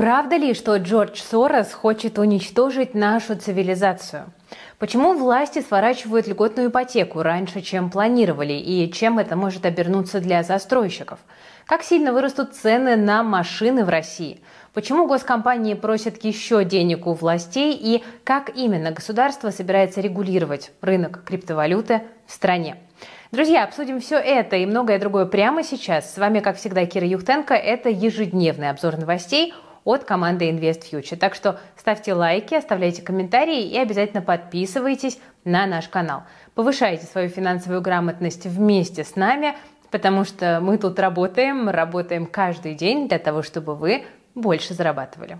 Правда ли, что Джордж Сорос хочет уничтожить нашу цивилизацию? Почему власти сворачивают льготную ипотеку раньше, чем планировали, и чем это может обернуться для застройщиков? Как сильно вырастут цены на машины в России? Почему госкомпании просят еще денег у властей и как именно государство собирается регулировать рынок криптовалюты в стране? Друзья, обсудим все это и многое другое прямо сейчас. С вами, как всегда, Кира Юхтенко. Это ежедневный обзор новостей – от команды Invest Future. Так что ставьте лайки, оставляйте комментарии и обязательно подписывайтесь на наш канал. Повышайте свою финансовую грамотность вместе с нами, потому что мы тут работаем, работаем каждый день для того, чтобы вы больше зарабатывали.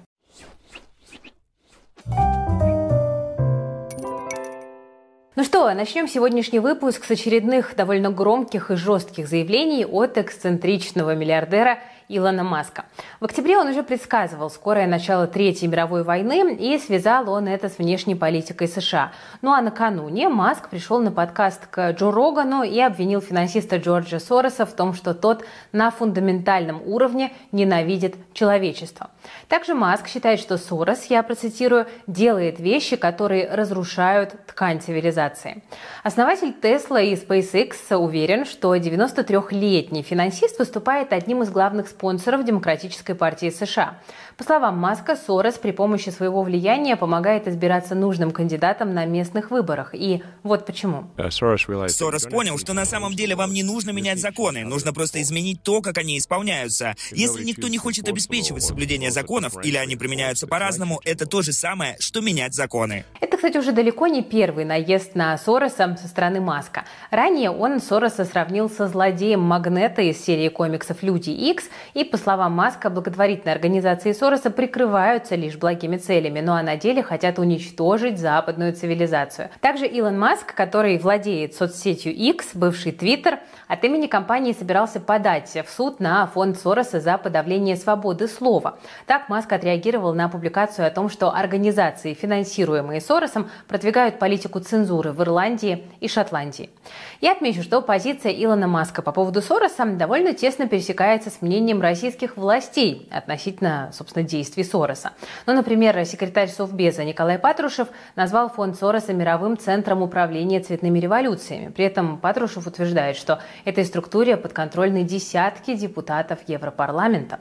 Ну что, начнем сегодняшний выпуск с очередных довольно громких и жестких заявлений от эксцентричного миллиардера Илона Маска. В октябре он уже предсказывал скорое начало Третьей мировой войны и связал он это с внешней политикой США. Ну а накануне Маск пришел на подкаст к Джо Рогану и обвинил финансиста Джорджа Сороса в том, что тот на фундаментальном уровне ненавидит человечество. Также Маск считает, что Сорос, я процитирую, делает вещи, которые разрушают ткань цивилизации. Основатель Тесла и SpaceX уверен, что 93-летний финансист выступает одним из главных спонсоров Демократической партии США. По словам Маска, Сорос при помощи своего влияния помогает избираться нужным кандидатам на местных выборах. И вот почему. Uh, Сорос понял, что на самом деле вам не нужно менять законы, нужно просто изменить то, как они исполняются. Если никто не хочет обеспечивать соблюдение законов или они применяются по-разному, это то же самое, что менять законы. Это, кстати, уже далеко не первый наезд на Сороса со стороны Маска. Ранее он Сороса сравнил со злодеем Магнета из серии комиксов «Люди Икс», и, по словам Маска, благотворительной организации Сороса прикрываются лишь благими целями, но а на деле хотят уничтожить западную цивилизацию. Также Илон Маск, который владеет соцсетью X, бывший Twitter, от имени компании собирался подать в суд на фонд Сороса за подавление свободы слова. Так Маск отреагировал на публикацию о том, что организации, финансируемые Соросом, продвигают политику цензуры в Ирландии и Шотландии. Я отмечу, что позиция Илона Маска по поводу Сороса довольно тесно пересекается с мнением российских властей относительно, собственно, действий Сороса. Ну, например, секретарь Совбеза Николай Патрушев назвал фонд Сороса мировым центром управления цветными революциями. При этом Патрушев утверждает, что этой структуре подконтрольны десятки депутатов Европарламента.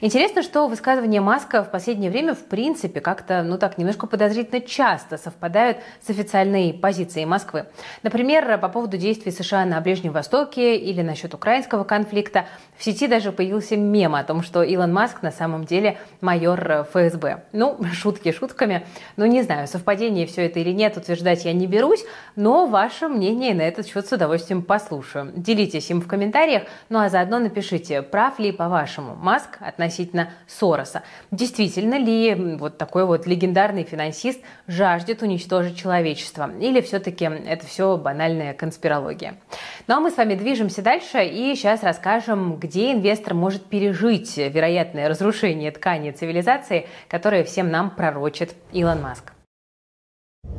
Интересно, что высказывания Маска в последнее время в принципе как-то, ну так, немножко подозрительно часто совпадают с официальной позицией Москвы. Например, по поводу действий США на Ближнем Востоке или насчет украинского конфликта в сети даже появился мем о том, что Илон Маск на самом деле майор э, ФСБ. Ну, шутки шутками. Ну, не знаю, совпадение все это или нет, утверждать я не берусь, но ваше мнение на этот счет с удовольствием послушаю. Делитесь им в комментариях, ну а заодно напишите, прав ли, по-вашему, Маск относительно Сороса. Действительно ли вот такой вот легендарный финансист жаждет уничтожить человечество? Или все-таки это все банальная конспирология? Ну а мы с вами движемся дальше и сейчас расскажем, где инвестор может пережить вероятное разрушение ткани цивилизации, которые всем нам пророчит Илон Маск.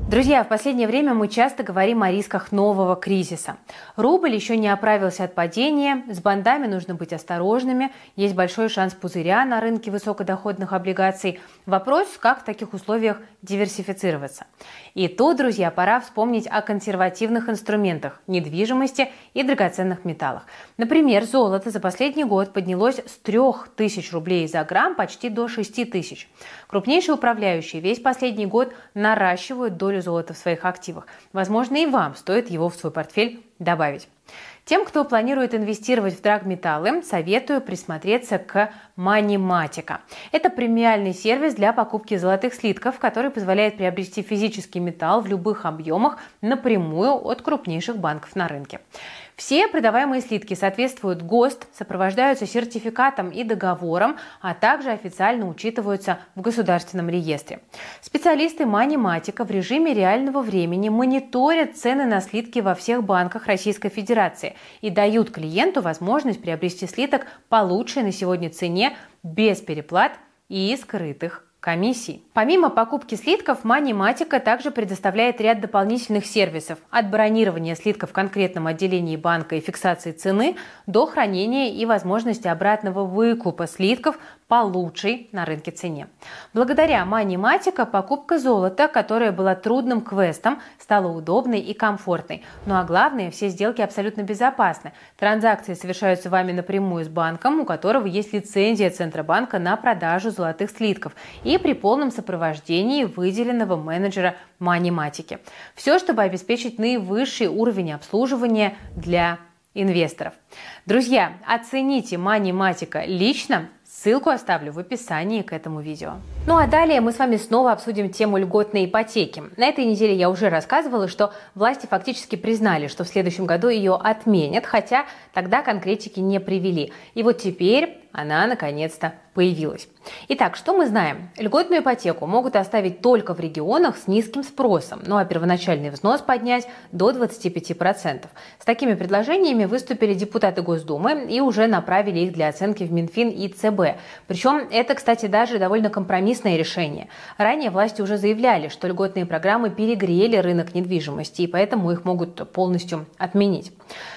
Друзья, в последнее время мы часто говорим о рисках нового кризиса. Рубль еще не оправился от падения, с бандами нужно быть осторожными, есть большой шанс пузыря на рынке высокодоходных облигаций. Вопрос, как в таких условиях диверсифицироваться. И тут, друзья, пора вспомнить о консервативных инструментах, недвижимости и драгоценных металлах. Например, золото за последний год поднялось с 3000 рублей за грамм почти до 6000. Крупнейшие управляющие весь последний год наращивают долю золота в своих активах. Возможно, и вам стоит его в свой портфель добавить. Тем, кто планирует инвестировать в драгметаллы, советую присмотреться к Маниматика. Это премиальный сервис для покупки золотых слитков, который позволяет приобрести физический металл в любых объемах напрямую от крупнейших банков на рынке. Все продаваемые слитки соответствуют ГОСТ, сопровождаются сертификатом и договором, а также официально учитываются в государственном реестре. Специалисты Маниматика в режиме реального времени мониторят цены на слитки во всех банках Российской Федерации и дают клиенту возможность приобрести слиток по лучшей на сегодня цене без переплат и скрытых комиссий. Помимо покупки слитков, Маниматика также предоставляет ряд дополнительных сервисов от бронирования слитка в конкретном отделении банка и фиксации цены до хранения и возможности обратного выкупа слитков по лучшей на рынке цене. Благодаря Маниматика покупка золота, которая была трудным квестом, стала удобной и комфортной. Ну а главное, все сделки абсолютно безопасны. Транзакции совершаются вами напрямую с банком, у которого есть лицензия Центробанка на продажу золотых слитков и при полном сопровождении выделенного менеджера Маниматики. Все, чтобы обеспечить наивысший уровень обслуживания для инвесторов. Друзья, оцените Маниматика лично, Ссылку оставлю в описании к этому видео. Ну а далее мы с вами снова обсудим тему льготной ипотеки. На этой неделе я уже рассказывала, что власти фактически признали, что в следующем году ее отменят, хотя тогда конкретики не привели. И вот теперь она наконец-то появилась. Итак, что мы знаем? Льготную ипотеку могут оставить только в регионах с низким спросом, ну а первоначальный взнос поднять до 25%. С такими предложениями выступили депутаты Госдумы и уже направили их для оценки в Минфин и ЦБ. Причем это, кстати, даже довольно компромиссное решение. Ранее власти уже заявляли, что льготные программы перегрели рынок недвижимости, и поэтому их могут полностью отменить.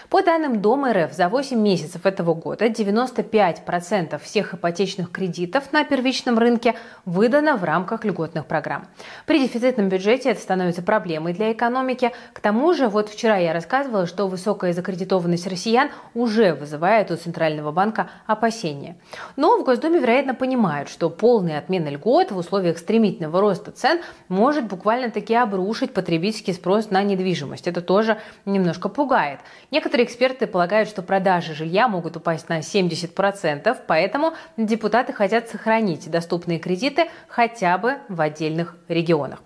По данным Дома РФ, за 8 месяцев этого года 95% всех ипотечных кредитов на первичном рынке выдано в рамках льготных программ. При дефицитном бюджете это становится проблемой для экономики. К тому же, вот вчера я рассказывала, что высокая закредитованность россиян уже вызывает у Центрального банка опасения. Но в Госдуме, вероятно, понимают, что полная отмена льгот в условиях стремительного роста цен может буквально-таки обрушить потребительский спрос на недвижимость. Это тоже немножко пугает. Некоторые эксперты полагают, что продажи жилья могут упасть на 70%, поэтому депутаты хотят сохранить доступные кредиты хотя бы в отдельных регионах.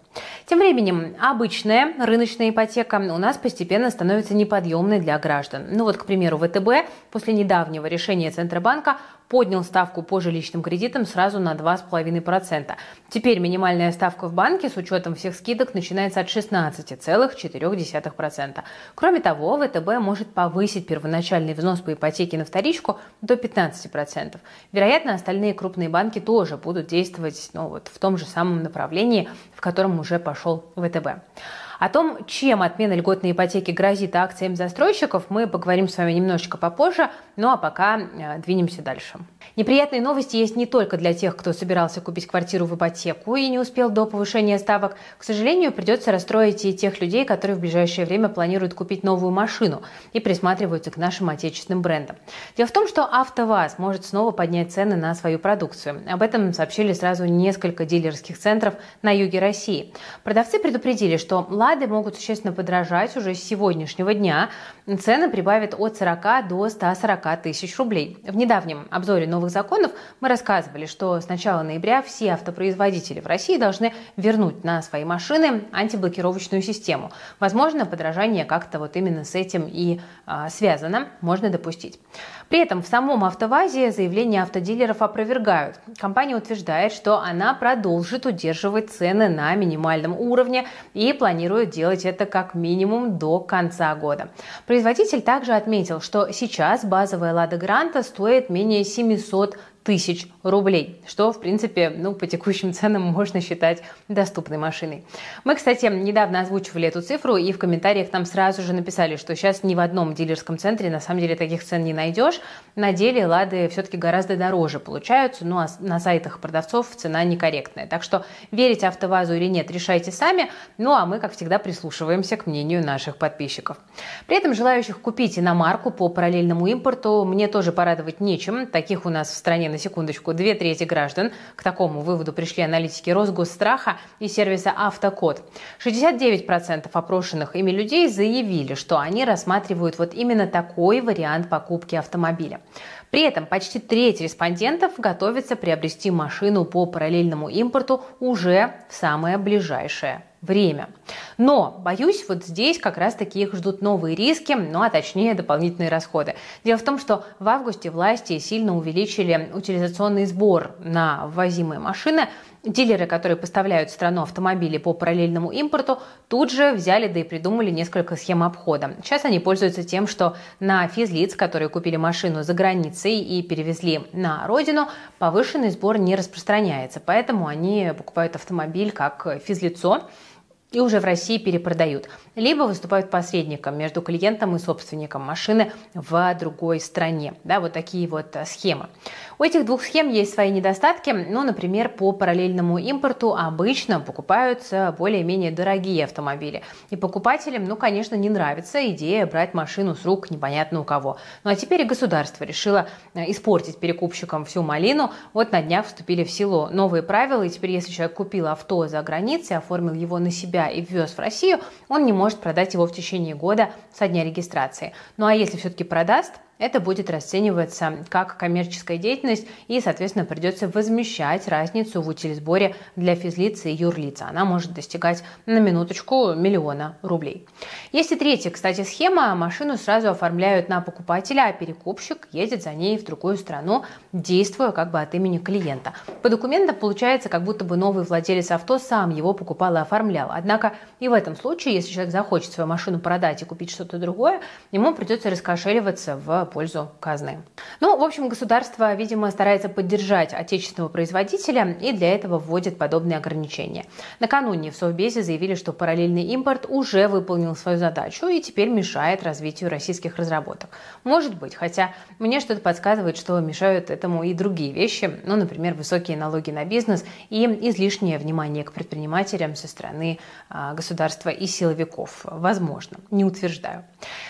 Тем временем обычная рыночная ипотека у нас постепенно становится неподъемной для граждан. Ну вот, к примеру, ВТБ после недавнего решения Центробанка поднял ставку по жилищным кредитам сразу на 2,5%. Теперь минимальная ставка в банке с учетом всех скидок начинается от 16,4%. Кроме того, ВТБ может повысить первоначальный взнос по ипотеке на вторичку до 15%. Вероятно, остальные крупные банки тоже будут действовать ну, вот в том же самом направлении, в котором уже пошел ВТБ. О том, чем отмена льготной ипотеки грозит акциям застройщиков, мы поговорим с вами немножечко попозже, ну а пока э, двинемся дальше. Неприятные новости есть не только для тех, кто собирался купить квартиру в ипотеку и не успел до повышения ставок. К сожалению, придется расстроить и тех людей, которые в ближайшее время планируют купить новую машину и присматриваются к нашим отечественным брендам. Дело в том, что АвтоВАЗ может снова поднять цены на свою продукцию. Об этом сообщили сразу несколько дилерских центров на юге России. Продавцы предупредили, что «Лады» могут существенно подражать уже с сегодняшнего дня. Цены прибавят от 40 до 140 тысяч рублей. В недавнем обзоре новых законов мы рассказывали, что с начала ноября все автопроизводители в России должны вернуть на свои машины антиблокировочную систему. Возможно, подражание как-то вот именно с этим и а, связано, можно допустить. При этом в самом АвтоВАЗе заявления автодилеров опровергают. Компания утверждает, что она продолжит удерживать цены на минимальном уровне и планирует делать это как минимум до конца года. Производитель также отметил, что сейчас базовая «Лада Гранта» стоит менее 700 тысяч рублей, что, в принципе, ну, по текущим ценам можно считать доступной машиной. Мы, кстати, недавно озвучивали эту цифру, и в комментариях там сразу же написали, что сейчас ни в одном дилерском центре на самом деле таких цен не найдешь. На деле «Лады» все-таки гораздо дороже получаются, ну а на сайтах продавцов цена некорректная. Так что верить АвтоВАЗу или нет, решайте сами. Ну а мы, как всегда, прислушиваемся к мнению наших подписчиков. При этом желающих купить иномарку по параллельному импорту мне тоже порадовать нечем. Таких у нас в стране на секундочку, две трети граждан. К такому выводу пришли аналитики Росгосстраха и сервиса Автокод. 69% опрошенных ими людей заявили, что они рассматривают вот именно такой вариант покупки автомобиля. При этом почти треть респондентов готовится приобрести машину по параллельному импорту уже в самое ближайшее время. Но, боюсь, вот здесь как раз-таки их ждут новые риски, ну а точнее дополнительные расходы. Дело в том, что в августе власти сильно увеличили утилизационный сбор на ввозимые машины. Дилеры, которые поставляют в страну автомобили по параллельному импорту, тут же взяли да и придумали несколько схем обхода. Сейчас они пользуются тем, что на физлиц, которые купили машину за границей и перевезли на родину, повышенный сбор не распространяется. Поэтому они покупают автомобиль как физлицо, и уже в России перепродают, либо выступают посредником между клиентом и собственником машины в другой стране. Да, вот такие вот э, схемы. У этих двух схем есть свои недостатки. Ну, например, по параллельному импорту обычно покупаются более-менее дорогие автомобили. И покупателям, ну, конечно, не нравится идея брать машину с рук непонятно у кого. Ну, а теперь и государство решило э, испортить перекупщикам всю малину. Вот на днях вступили в силу новые правила, и теперь, если человек купил авто за границей, оформил его на себя и ввез в Россию, он не может продать его в течение года со дня регистрации. Ну, а если все-таки продаст, это будет расцениваться как коммерческая деятельность и, соответственно, придется возмещать разницу в утилизборе для физлица и юрлица. Она может достигать на минуточку миллиона рублей. Есть и третья, кстати, схема. Машину сразу оформляют на покупателя, а перекупщик едет за ней в другую страну, действуя как бы от имени клиента. По документам получается, как будто бы новый владелец авто сам его покупал и оформлял. Однако и в этом случае, если человек захочет свою машину продать и купить что-то другое, ему придется раскошеливаться в пользу казны. Ну, в общем, государство, видимо, старается поддержать отечественного производителя и для этого вводит подобные ограничения. Накануне в Совбезе заявили, что параллельный импорт уже выполнил свою задачу и теперь мешает развитию российских разработок. Может быть, хотя мне что-то подсказывает, что мешают этому и другие вещи, ну, например, высокие налоги на бизнес и излишнее внимание к предпринимателям со стороны а, государства и силовиков. Возможно, не утверждаю.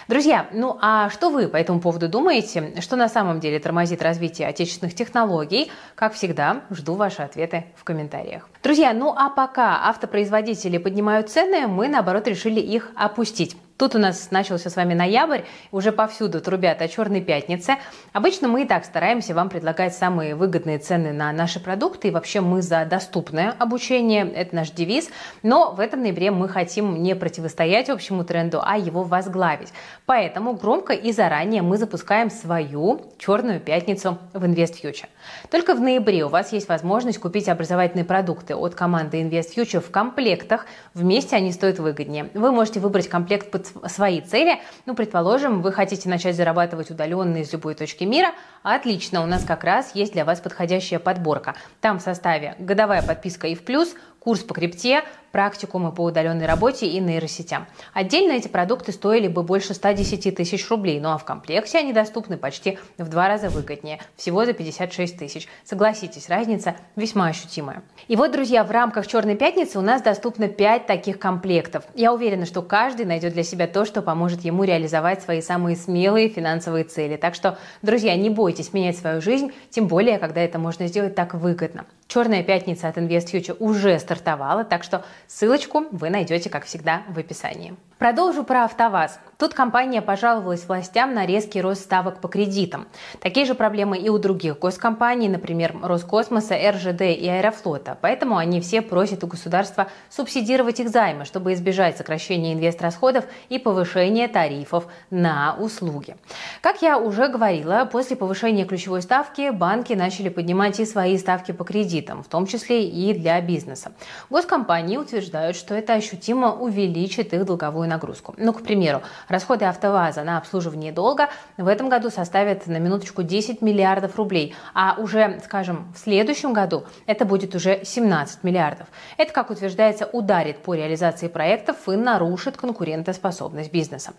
Друзья, ну а что вы по этому поводу думаете? Что на самом деле тормозит развитие отечественных технологий? Как всегда, жду ваши ответы в комментариях. Друзья, ну а пока автопроизводители поднимают цены, мы наоборот решили их опустить. Тут у нас начался с вами ноябрь, уже повсюду трубят о черной пятнице. Обычно мы и так стараемся вам предлагать самые выгодные цены на наши продукты, и вообще мы за доступное обучение, это наш девиз. Но в этом ноябре мы хотим не противостоять общему тренду, а его возглавить. Поэтому громко и заранее мы запускаем свою черную пятницу в InvestFuture. Только в ноябре у вас есть возможность купить образовательные продукты от команды InvestFuture в комплектах. Вместе они стоят выгоднее. Вы можете выбрать комплект под свои цели. Ну, предположим, вы хотите начать зарабатывать удаленно из любой точки мира. Отлично, у нас как раз есть для вас подходящая подборка. Там в составе годовая подписка и в плюс, курс по крипте, практикумы по удаленной работе и нейросетям. Отдельно эти продукты стоили бы больше 110 тысяч рублей, ну а в комплекте они доступны почти в два раза выгоднее, всего за 56 тысяч. Согласитесь, разница весьма ощутимая. И вот, друзья, в рамках «Черной пятницы» у нас доступно 5 таких комплектов. Я уверена, что каждый найдет для себя то, что поможет ему реализовать свои самые смелые финансовые цели. Так что, друзья, не бойтесь менять свою жизнь, тем более, когда это можно сделать так выгодно. Черная пятница от InvestFuture уже стартовала, так что ссылочку вы найдете, как всегда, в описании. Продолжу про АвтоВАЗ. Тут компания пожаловалась властям на резкий рост ставок по кредитам. Такие же проблемы и у других госкомпаний, например, Роскосмоса, РЖД и Аэрофлота. Поэтому они все просят у государства субсидировать их займы, чтобы избежать сокращения инвестрасходов и повышения тарифов на услуги. Как я уже говорила, после повышения ключевой ставки банки начали поднимать и свои ставки по кредитам, в том числе и для бизнеса. Госкомпании утверждают, что это ощутимо увеличит их долговую финансовую нагрузку. Ну, к примеру, расходы АвтоВАЗа на обслуживание долга в этом году составят на минуточку 10 миллиардов рублей, а уже, скажем, в следующем году это будет уже 17 миллиардов. Это, как утверждается, ударит по реализации проектов и нарушит конкурентоспособность бизнеса.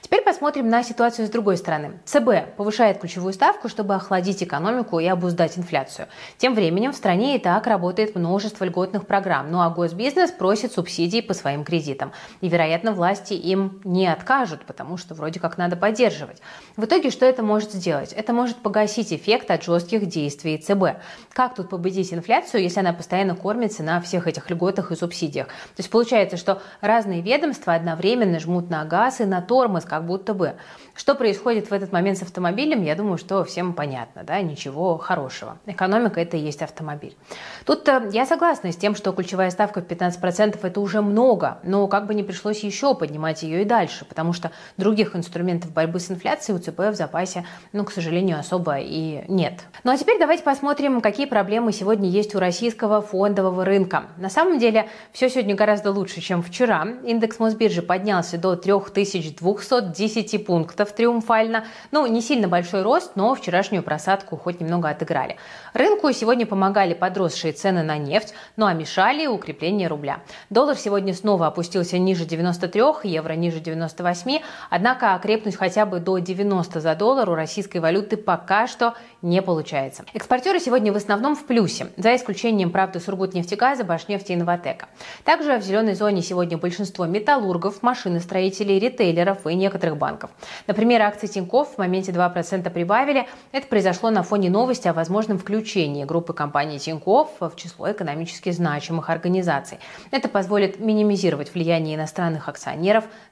Теперь посмотрим на ситуацию с другой стороны. ЦБ повышает ключевую ставку, чтобы охладить экономику и обуздать инфляцию. Тем временем в стране и так работает множество льготных программ, ну а госбизнес просит субсидий по своим кредитам. И, вероятно, власть власти им не откажут, потому что вроде как надо поддерживать. В итоге что это может сделать? Это может погасить эффект от жестких действий ЦБ. Как тут победить инфляцию, если она постоянно кормится на всех этих льготах и субсидиях? То есть получается, что разные ведомства одновременно жмут на газ и на тормоз, как будто бы. Что происходит в этот момент с автомобилем, я думаю, что всем понятно, да, ничего хорошего. Экономика – это и есть автомобиль. Тут э, я согласна с тем, что ключевая ставка в 15% – это уже много, но как бы не пришлось еще поднимать ее и дальше, потому что других инструментов борьбы с инфляцией у ЦБ в запасе, ну, к сожалению, особо и нет. Ну а теперь давайте посмотрим, какие проблемы сегодня есть у российского фондового рынка. На самом деле все сегодня гораздо лучше, чем вчера. Индекс Мосбиржи поднялся до 3210 пунктов триумфально. Ну, не сильно большой рост, но вчерашнюю просадку хоть немного отыграли. Рынку сегодня помогали подросшие цены на нефть, ну а мешали укрепление рубля. Доллар сегодня снова опустился ниже 93, евро ниже 98, однако окрепнуть хотя бы до 90 за доллар у российской валюты пока что не получается. Экспортеры сегодня в основном в плюсе, за исключением, правда, Сургутнефтегаза, Башнефти и Новотека. Также в зеленой зоне сегодня большинство металлургов, машиностроителей, ритейлеров и некоторых банков. Например, акции Тинькофф в моменте 2% прибавили. Это произошло на фоне новости о возможном включении группы компаний Тинькофф в число экономически значимых организаций. Это позволит минимизировать влияние иностранных акционеров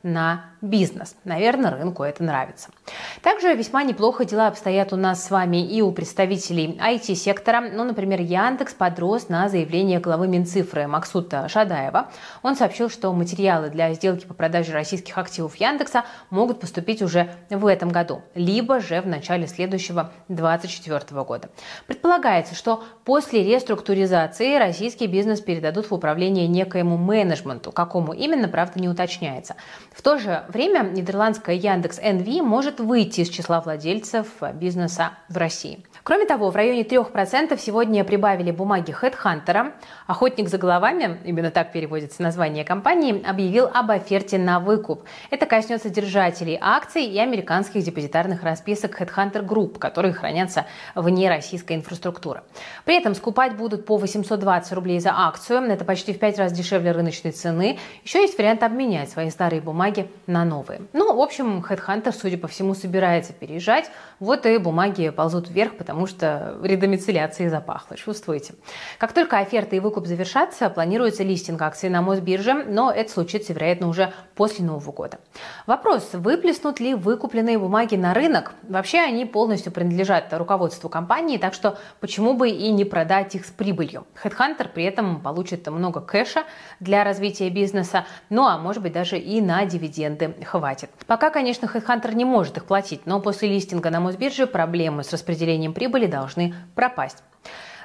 на бизнес. Наверное, рынку это нравится. Также весьма неплохо дела обстоят у нас с вами и у представителей IT-сектора. Ну, например, Яндекс подрос на заявление главы Минцифры Максута Шадаева. Он сообщил, что материалы для сделки по продаже российских активов Яндекса могут поступить уже в этом году, либо же в начале следующего 2024 года. Предполагается, что после реструктуризации российский бизнес передадут в управление некоему менеджменту. Какому именно, правда, не уточняется. В то же время нидерландская Яндекс NV может выйти из числа владельцев бизнеса в России. Кроме того, в районе 3% сегодня прибавили бумаги HeadHunter. Охотник за головами, именно так переводится название компании, объявил об оферте на выкуп. Это коснется держателей акций и американских депозитарных расписок HeadHunter Group, которые хранятся вне российской инфраструктуры. При этом скупать будут по 820 рублей за акцию. Это почти в 5 раз дешевле рыночной цены. Еще есть вариант обменять свои старые бумаги на новые. Ну, в общем, HeadHunter, судя по всему, собирается переезжать. Вот и бумаги ползут вверх, потому что редомицеляции запахло, чувствуете. Как только оферта и выкуп завершатся, планируется листинг акций на Мосбирже, но это случится, вероятно, уже после Нового года. Вопрос, выплеснут ли выкупленные бумаги на рынок? Вообще они полностью принадлежат руководству компании, так что почему бы и не продать их с прибылью? HeadHunter при этом получит много кэша для развития бизнеса, ну а может быть даже и на дивиденды хватит. Пока, конечно, HeadHunter не может их платить, но после листинга на Мосбирже проблемы с распределением прибыли должны пропасть.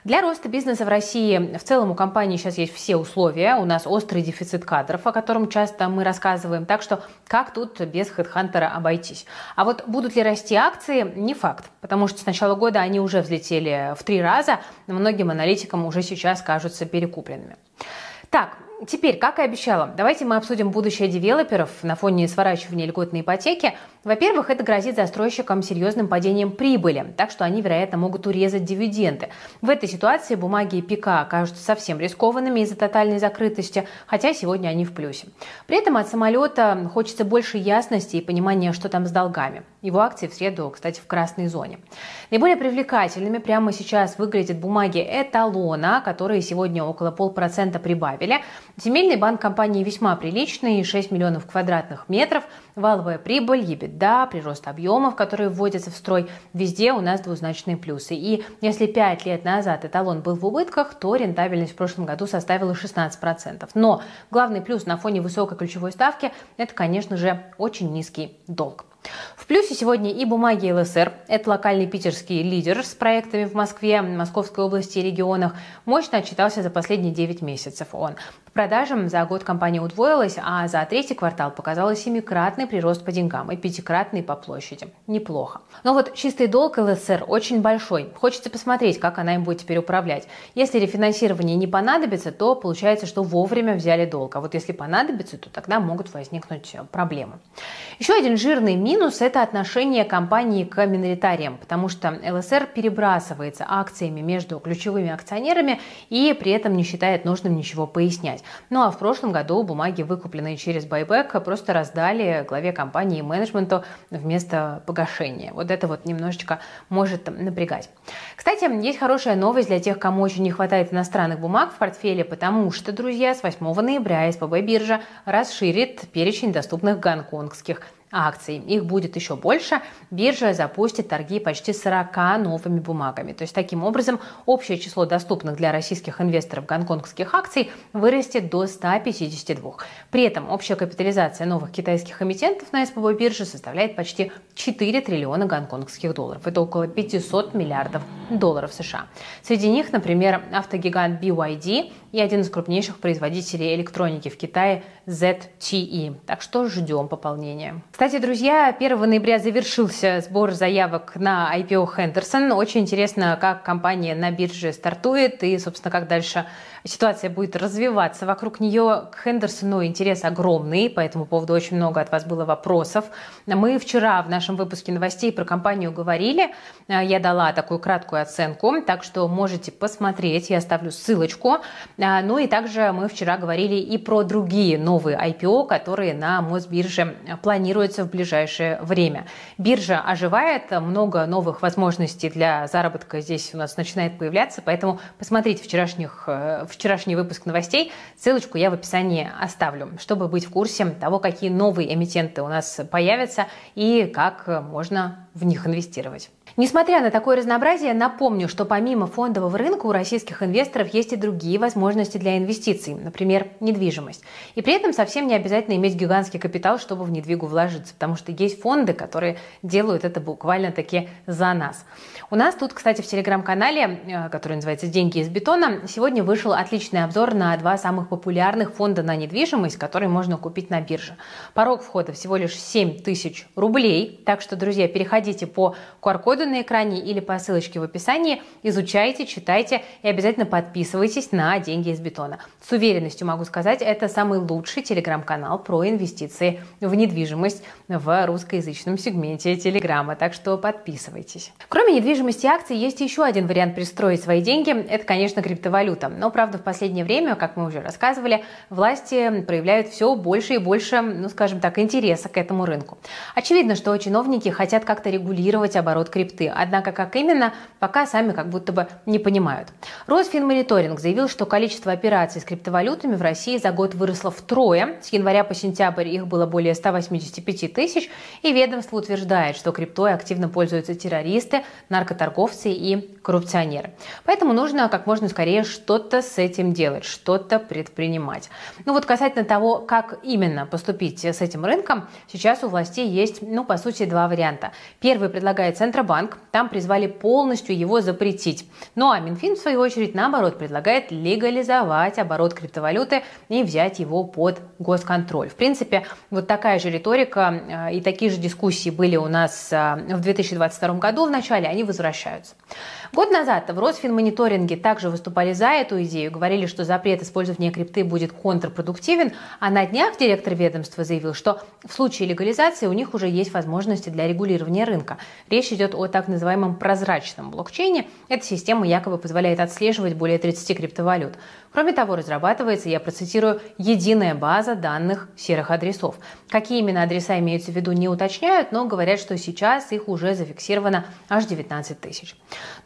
Для роста бизнеса в России в целом у компании сейчас есть все условия. У нас острый дефицит кадров, о котором часто мы рассказываем. Так что как тут без HeadHunter обойтись? А вот будут ли расти акции, не факт. Потому что с начала года они уже взлетели в три раза. Многим аналитикам уже сейчас кажутся перекупленными. Так, Теперь, как и обещала, давайте мы обсудим будущее девелоперов на фоне сворачивания льготной ипотеки. Во-первых, это грозит застройщикам серьезным падением прибыли, так что они, вероятно, могут урезать дивиденды. В этой ситуации бумаги ПК кажутся совсем рискованными из-за тотальной закрытости, хотя сегодня они в плюсе. При этом от самолета хочется больше ясности и понимания, что там с долгами. Его акции в среду, кстати, в красной зоне. Наиболее привлекательными прямо сейчас выглядят бумаги эталона, которые сегодня около полпроцента прибавили. Земельный банк компании весьма приличный, 6 миллионов квадратных метров, валовая прибыль, ебеда, прирост объемов, которые вводятся в строй, везде у нас двузначные плюсы. И если 5 лет назад эталон был в убытках, то рентабельность в прошлом году составила 16%. Но главный плюс на фоне высокой ключевой ставки – это, конечно же, очень низкий долг. В плюсе сегодня и бумаги ЛСР. Это локальный питерский лидер с проектами в Москве, Московской области и регионах. Мощно отчитался за последние 9 месяцев он. По продажам за год компания удвоилась, а за третий квартал показала семикратный прирост по деньгам и пятикратный по площади. Неплохо. Но вот чистый долг ЛСР очень большой. Хочется посмотреть, как она им будет теперь управлять. Если рефинансирование не понадобится, то получается, что вовремя взяли долг. А вот если понадобится, то тогда могут возникнуть проблемы. Еще один жирный минус Минус – это отношение компании к миноритариям, потому что ЛСР перебрасывается акциями между ключевыми акционерами и при этом не считает нужным ничего пояснять. Ну а в прошлом году бумаги, выкупленные через байбек, просто раздали главе компании и менеджменту вместо погашения. Вот это вот немножечко может напрягать. Кстати, есть хорошая новость для тех, кому очень не хватает иностранных бумаг в портфеле, потому что, друзья, с 8 ноября СПБ биржа расширит перечень доступных гонконгских акций. Их будет еще больше. Биржа запустит торги почти 40 новыми бумагами. То есть таким образом общее число доступных для российских инвесторов гонконгских акций вырастет до 152. При этом общая капитализация новых китайских эмитентов на СПБ бирже составляет почти 4 триллиона гонконгских долларов. Это около 500 миллиардов долларов США. Среди них, например, автогигант BYD и один из крупнейших производителей электроники в Китае ZTE. Так что ждем пополнения. Кстати, друзья, 1 ноября завершился сбор заявок на IPO Henderson. Очень интересно, как компания на бирже стартует и, собственно, как дальше ситуация будет развиваться вокруг нее. К Хендерсону интерес огромный, по этому поводу очень много от вас было вопросов. Мы вчера в нашем выпуске новостей про компанию говорили, я дала такую краткую оценку, так что можете посмотреть, я оставлю ссылочку. Ну и также мы вчера говорили и про другие новые IPO, которые на Мосбирже планируются в ближайшее время. Биржа оживает, много новых возможностей для заработка здесь у нас начинает появляться, поэтому посмотрите вчерашних, э, вчерашний выпуск новостей. Ссылочку я в описании оставлю, чтобы быть в курсе того, какие новые эмитенты у нас появятся и как можно в них инвестировать. Несмотря на такое разнообразие, напомню, что помимо фондового рынка у российских инвесторов есть и другие возможности для инвестиций, например, недвижимость. И при этом совсем не обязательно иметь гигантский капитал, чтобы в недвигу вложиться, потому что есть фонды, которые делают это буквально-таки за нас. У нас тут, кстати, в телеграм-канале, э, который называется «Деньги из бетона», сегодня вышел отличный обзор на два самых популярных фонда на недвижимость, которые можно купить на бирже. Порог входа всего лишь 7 тысяч рублей, так что, друзья, переходите по QR-коду на экране или по ссылочке в описании, изучайте, читайте и обязательно подписывайтесь на «Деньги из бетона». С уверенностью могу сказать, это самый лучший телеграм-канал про инвестиции в недвижимость в русскоязычном сегменте телеграма, так что подписывайтесь. Кроме недвижимости и акций, есть еще один вариант пристроить свои деньги, это, конечно, криптовалюта. Но, правда, в последнее время, как мы уже рассказывали, власти проявляют все больше и больше, ну, скажем так, интереса к этому рынку. Очевидно, что чиновники хотят как-то регулировать оборот крипто крипты. Однако как именно, пока сами как будто бы не понимают. Росфинмониторинг заявил, что количество операций с криптовалютами в России за год выросло втрое. С января по сентябрь их было более 185 тысяч. И ведомство утверждает, что криптой активно пользуются террористы, наркоторговцы и коррупционеры. Поэтому нужно как можно скорее что-то с этим делать, что-то предпринимать. Ну вот касательно того, как именно поступить с этим рынком, сейчас у властей есть, ну, по сути, два варианта. Первый предлагает Центробанк, банк, там призвали полностью его запретить. Ну а Минфин, в свою очередь, наоборот, предлагает легализовать оборот криптовалюты и взять его под госконтроль. В принципе, вот такая же риторика э, и такие же дискуссии были у нас э, в 2022 году в начале, они возвращаются. Год назад в Росфинмониторинге также выступали за эту идею, говорили, что запрет использования крипты будет контрпродуктивен, а на днях директор ведомства заявил, что в случае легализации у них уже есть возможности для регулирования рынка. Речь идет о так называемом прозрачном блокчейне. Эта система якобы позволяет отслеживать более 30 криптовалют. Кроме того, разрабатывается, я процитирую, единая база данных серых адресов. Какие именно адреса имеются в виду, не уточняют, но говорят, что сейчас их уже зафиксировано аж 19 тысяч.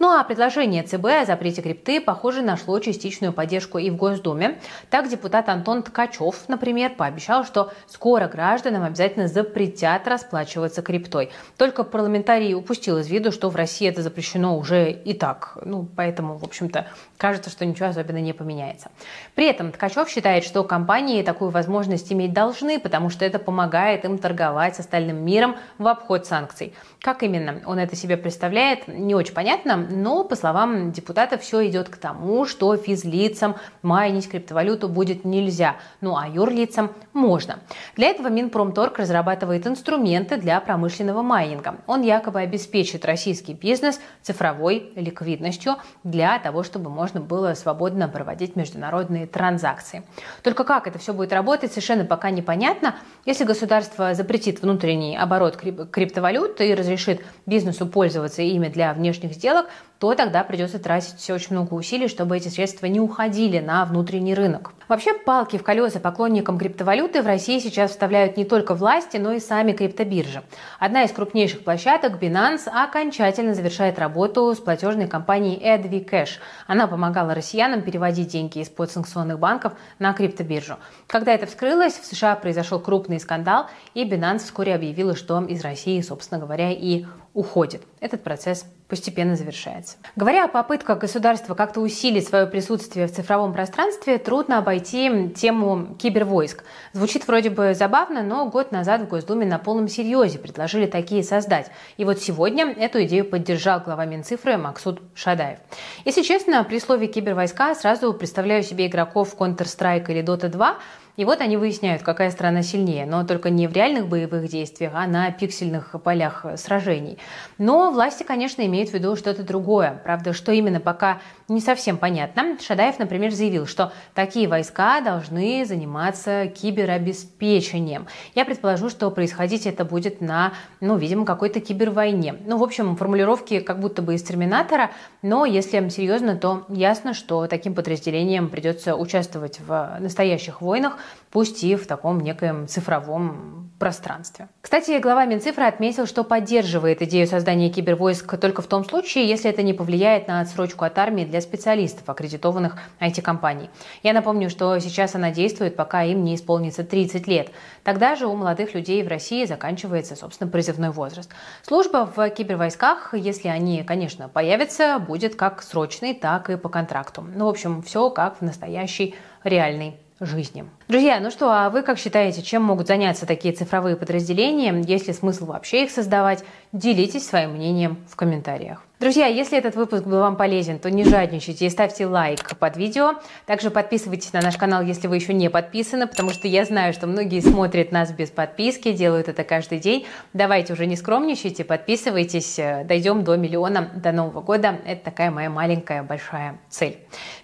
Ну а предложение ЦБ о запрете крипты, похоже, нашло частичную поддержку и в Госдуме. Так депутат Антон Ткачев, например, пообещал, что скоро гражданам обязательно запретят расплачиваться криптой. Только парламентарий упустил из виду, что в России это запрещено уже и так. Ну, поэтому, в общем-то, кажется, что ничего особенно не поменяется меняется. При этом Ткачев считает, что компании такую возможность иметь должны, потому что это помогает им торговать с остальным миром в обход санкций. Как именно он это себе представляет, не очень понятно, но, по словам депутата, все идет к тому, что физлицам майнить криптовалюту будет нельзя, ну а юрлицам можно. Для этого Минпромторг разрабатывает инструменты для промышленного майнинга. Он якобы обеспечит российский бизнес цифровой ликвидностью для того, чтобы можно было свободно проводить между международные транзакции. Только как это все будет работать, совершенно пока непонятно. Если государство запретит внутренний оборот криптовалют и разрешит бизнесу пользоваться ими для внешних сделок, то тогда придется тратить очень много усилий, чтобы эти средства не уходили на внутренний рынок. Вообще, палки в колеса поклонникам криптовалюты в России сейчас вставляют не только власти, но и сами криптобиржи. Одна из крупнейших площадок, Binance, окончательно завершает работу с платежной компанией AdviCash. Она помогала россиянам переводить деньги из подсанкционных банков на криптобиржу. Когда это вскрылось, в США произошел крупный скандал, и Binance вскоре объявила, что из России, собственно говоря, и уходит. Этот процесс постепенно завершается. Говоря о попытках государства как-то усилить свое присутствие в цифровом пространстве, трудно обойти тему кибервойск. Звучит вроде бы забавно, но год назад в Госдуме на полном серьезе предложили такие создать. И вот сегодня эту идею поддержал глава Минцифры Максут Шадаев. Если честно, при слове кибервойска сразу представляю себе игроков Counter-Strike или Dota 2, и вот они выясняют, какая страна сильнее, но только не в реальных боевых действиях, а на пиксельных полях сражений. Но власти, конечно, имеют в виду что-то другое. Правда, что именно пока не совсем понятно. Шадаев, например, заявил, что такие войска должны заниматься киберобеспечением. Я предположу, что происходить это будет на, ну, видимо, какой-то кибервойне. Ну, в общем, формулировки как будто бы из Терминатора, но если серьезно, то ясно, что таким подразделениям придется участвовать в настоящих войнах, пусть и в таком некоем цифровом пространстве. Кстати, глава Минцифры отметил, что поддерживает идею создания кибервойск только в том случае, если это не повлияет на отсрочку от армии для специалистов, аккредитованных IT-компаний. Я напомню, что сейчас она действует, пока им не исполнится 30 лет. Тогда же у молодых людей в России заканчивается, собственно, призывной возраст. Служба в кибервойсках, если они, конечно, появятся, будет как срочной, так и по контракту. Ну, в общем, все как в настоящей реальной жизни. Друзья, ну что, а вы как считаете, чем могут заняться такие цифровые подразделения? Есть ли смысл вообще их создавать? Делитесь своим мнением в комментариях. Друзья, если этот выпуск был вам полезен, то не жадничайте и ставьте лайк под видео. Также подписывайтесь на наш канал, если вы еще не подписаны, потому что я знаю, что многие смотрят нас без подписки, делают это каждый день. Давайте уже не скромничайте, подписывайтесь, дойдем до миллиона до Нового года. Это такая моя маленькая большая цель.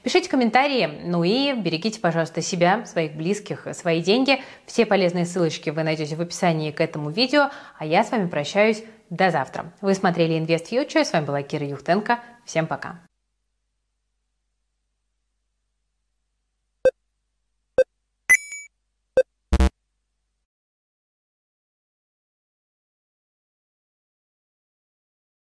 Пишите комментарии, ну и берегите, пожалуйста, себя, своих близких, свои деньги. Все полезные ссылочки вы найдете в описании к этому видео, а я с вами прощаюсь до завтра. Вы смотрели Invest Future. С вами была Кира Юхтенко. Всем пока.